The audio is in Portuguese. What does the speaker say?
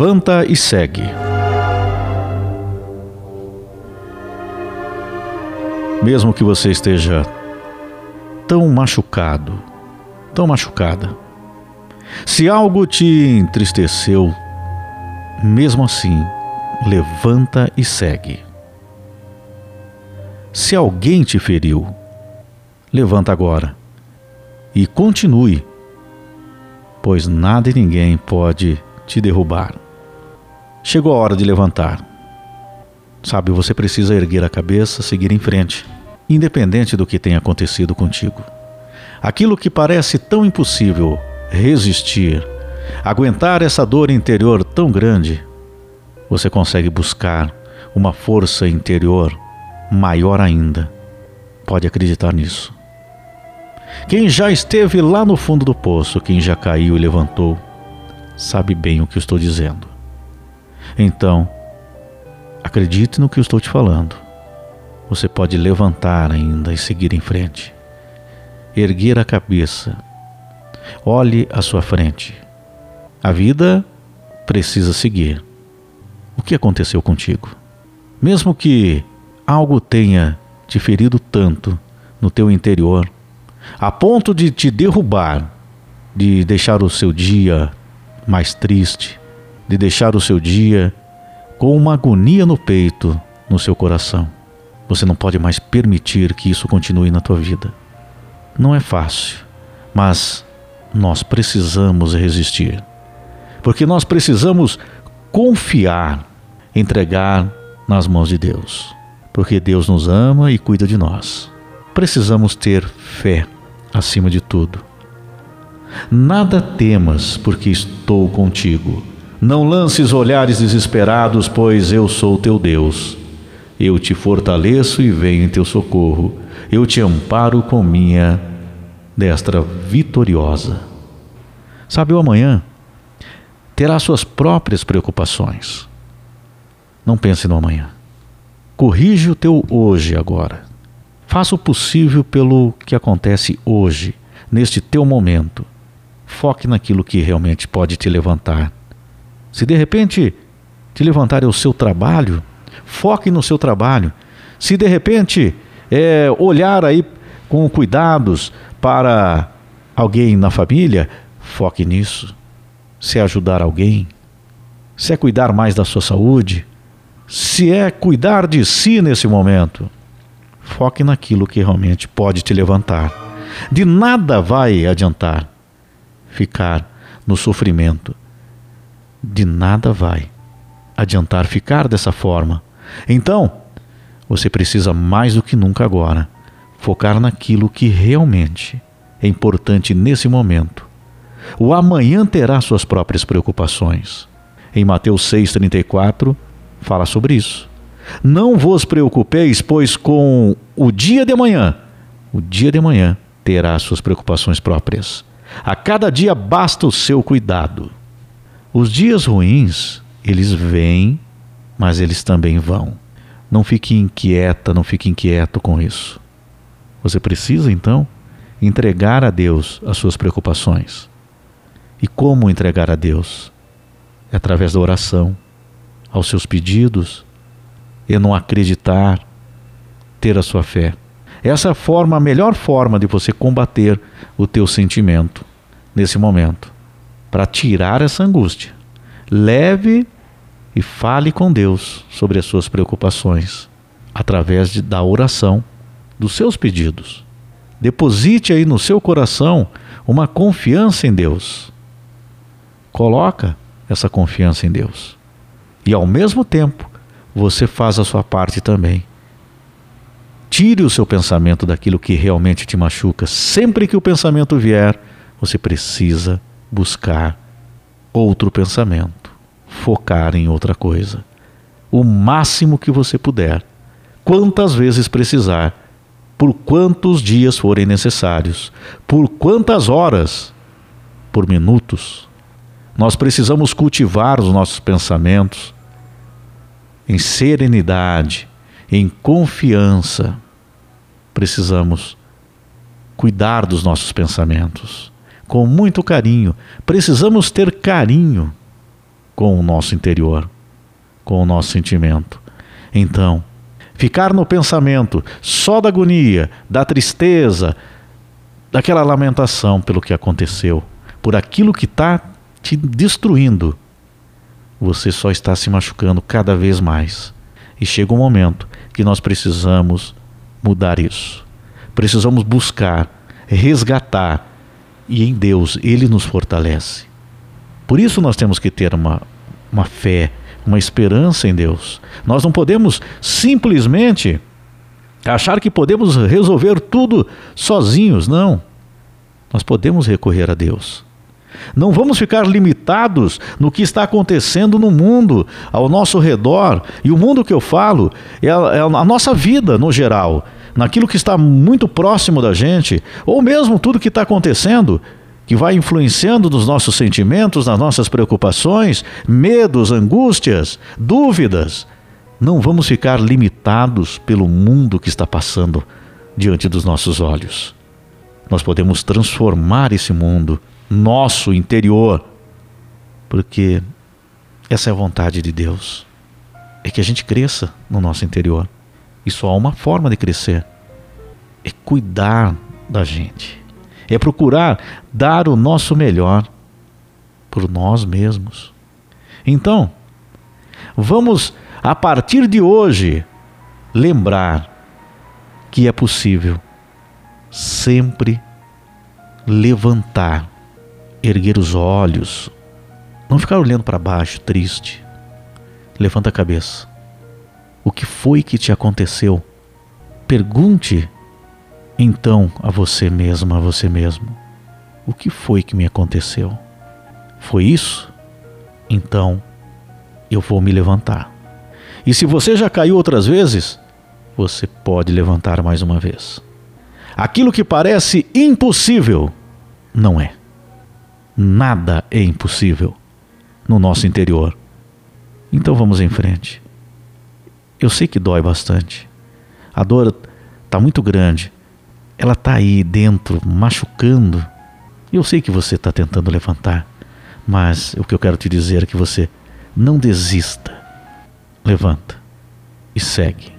Levanta e segue. Mesmo que você esteja tão machucado, tão machucada, se algo te entristeceu, mesmo assim, levanta e segue. Se alguém te feriu, levanta agora e continue, pois nada e ninguém pode te derrubar. Chegou a hora de levantar. Sabe, você precisa erguer a cabeça, seguir em frente, independente do que tenha acontecido contigo. Aquilo que parece tão impossível resistir, aguentar essa dor interior tão grande, você consegue buscar uma força interior maior ainda. Pode acreditar nisso. Quem já esteve lá no fundo do poço, quem já caiu e levantou, sabe bem o que estou dizendo. Então, acredite no que eu estou te falando. Você pode levantar ainda e seguir em frente. Erguer a cabeça. Olhe à sua frente. A vida precisa seguir. O que aconteceu contigo? Mesmo que algo tenha te ferido tanto no teu interior, a ponto de te derrubar, de deixar o seu dia mais triste, de deixar o seu dia com uma agonia no peito, no seu coração. Você não pode mais permitir que isso continue na tua vida. Não é fácil, mas nós precisamos resistir. Porque nós precisamos confiar, entregar nas mãos de Deus. Porque Deus nos ama e cuida de nós. Precisamos ter fé acima de tudo. Nada temas, porque estou contigo. Não lances olhares desesperados, pois eu sou teu Deus. Eu te fortaleço e venho em teu socorro. Eu te amparo com minha destra vitoriosa. Sabe, o amanhã terá suas próprias preocupações. Não pense no amanhã. Corrige o teu hoje agora. Faça o possível pelo que acontece hoje, neste teu momento. Foque naquilo que realmente pode te levantar. Se de repente te levantar é o seu trabalho, foque no seu trabalho. Se de repente é, olhar aí com cuidados para alguém na família, foque nisso. Se é ajudar alguém, se é cuidar mais da sua saúde, se é cuidar de si nesse momento, Foque naquilo que realmente pode te levantar. De nada vai adiantar ficar no sofrimento. De nada vai adiantar ficar dessa forma. Então, você precisa mais do que nunca agora focar naquilo que realmente é importante nesse momento. O amanhã terá suas próprias preocupações. Em Mateus 6,34, fala sobre isso. Não vos preocupeis, pois com o dia de amanhã, o dia de amanhã terá suas preocupações próprias. A cada dia basta o seu cuidado. Os dias ruins, eles vêm, mas eles também vão. Não fique inquieta, não fique inquieto com isso. Você precisa, então, entregar a Deus as suas preocupações. E como entregar a Deus? É através da oração, aos seus pedidos, e não acreditar, ter a sua fé. Essa é forma, a melhor forma de você combater o teu sentimento nesse momento, para tirar essa angústia. Leve e fale com Deus sobre as suas preocupações através de, da oração, dos seus pedidos. Deposite aí no seu coração uma confiança em Deus. Coloca essa confiança em Deus. E ao mesmo tempo, você faz a sua parte também. Tire o seu pensamento daquilo que realmente te machuca. Sempre que o pensamento vier, você precisa buscar outro pensamento, focar em outra coisa. O máximo que você puder, quantas vezes precisar, por quantos dias forem necessários, por quantas horas, por minutos. Nós precisamos cultivar os nossos pensamentos em serenidade, em confiança, precisamos cuidar dos nossos pensamentos com muito carinho. Precisamos ter carinho com o nosso interior, com o nosso sentimento. Então, ficar no pensamento só da agonia, da tristeza, daquela lamentação pelo que aconteceu, por aquilo que está te destruindo, você só está se machucando cada vez mais. E chega um momento que nós precisamos mudar isso. Precisamos buscar, resgatar, e em Deus Ele nos fortalece. Por isso nós temos que ter uma, uma fé, uma esperança em Deus. Nós não podemos simplesmente achar que podemos resolver tudo sozinhos, não. Nós podemos recorrer a Deus. Não vamos ficar limitados no que está acontecendo no mundo, ao nosso redor. E o mundo que eu falo é a, é a nossa vida no geral, naquilo que está muito próximo da gente, ou mesmo tudo que está acontecendo, que vai influenciando nos nossos sentimentos, nas nossas preocupações, medos, angústias, dúvidas. Não vamos ficar limitados pelo mundo que está passando diante dos nossos olhos. Nós podemos transformar esse mundo nosso interior, porque essa é a vontade de Deus. É que a gente cresça no nosso interior. E só há uma forma de crescer: é cuidar da gente, é procurar dar o nosso melhor por nós mesmos. Então, vamos a partir de hoje lembrar que é possível sempre levantar erguer os olhos, não ficar olhando para baixo, triste. Levanta a cabeça. O que foi que te aconteceu? Pergunte então a você mesma, a você mesmo: o que foi que me aconteceu? Foi isso? Então eu vou me levantar. E se você já caiu outras vezes, você pode levantar mais uma vez. Aquilo que parece impossível não é nada é impossível no nosso interior. Então vamos em frente. Eu sei que dói bastante. A dor está muito grande. Ela está aí dentro, machucando. Eu sei que você está tentando levantar, mas o que eu quero te dizer é que você não desista. Levanta e segue.